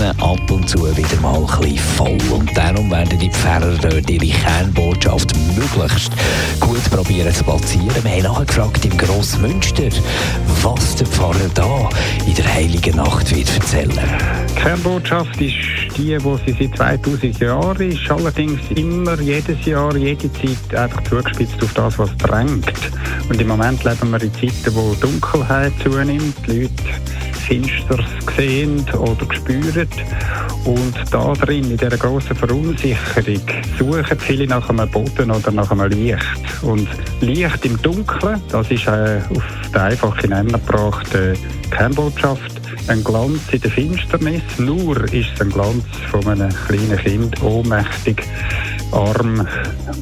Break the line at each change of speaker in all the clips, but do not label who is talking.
Kirchen ab und zu wieder mal ein bisschen voll. Und darum werden die Pfarrer dort ihre Kernbotschaft möglichst gut probieren zu platzieren. Wir haben nachgefragt im Grossmünster, was der Pfarrer da in der Heiligen Nacht wird erzählen.
Die Kernbotschaft ist die, die sie seit 2000 Jahren ist, allerdings immer, jedes Jahr, jede Zeit einfach zugespitzt auf das, was drängt. Und im Moment leben wir in Zeiten, wo Dunkelheit zunimmt, die Leute Finsteres sehen oder spüren. Und da drin, in dieser grossen Verunsicherung, suchen viele nach einem Boden oder nach einem Licht. Und Licht im Dunkeln, das ist äh, auf der einfache Nenner gebracht, äh, Kernbotschaft ein Glanz in der Finsternis. Nur ist es ein Glanz von einem kleinen Kind, ohnmächtig, arm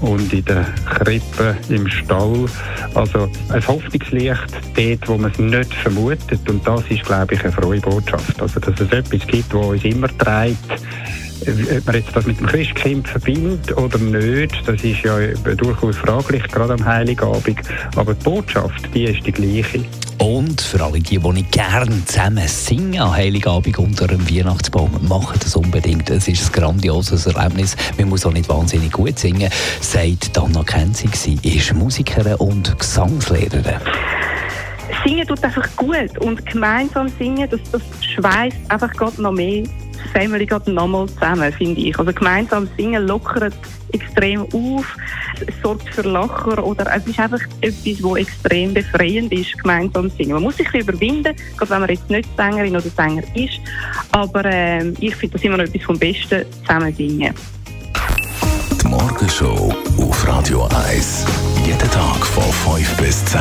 und in der Krippe im Stall. Also ein Hoffnungslicht dort, wo man es nicht vermutet. Und das ist, glaube ich, eine frohe Botschaft. Also, dass es etwas gibt, das uns immer treibt, ob man jetzt das mit dem Christkind verbindet oder nicht, das ist ja durchaus fraglich, gerade am Heiligabend. Aber die Botschaft, die ist die gleiche.
Und für alle die, die nicht gerne zusammen singen an Heiligabend unter einem Weihnachtsbaum, machen das unbedingt. Es ist ein grandioses Erlebnis. Man muss auch nicht wahnsinnig gut singen, sagt Dana Kenzig. Sie ist Musikerin und Gesangslehrerin.
Singen tut einfach gut und gemeinsam singen, das, das schweißt einfach gerade noch mehr Family geht nochmal zusammen, finde ich. Also gemeinsam singen lockert extrem auf, sorgt für Lacher oder es ist einfach etwas, was extrem befreiend ist, gemeinsam singen. Man muss sich überwinden, gerade wenn man jetzt nicht Sängerin oder Sänger ist, aber äh, ich finde das immer noch etwas vom Besten, zusammen singen.
Die Morgenshow auf Radio 1. Jeden Tag von 5 bis 10.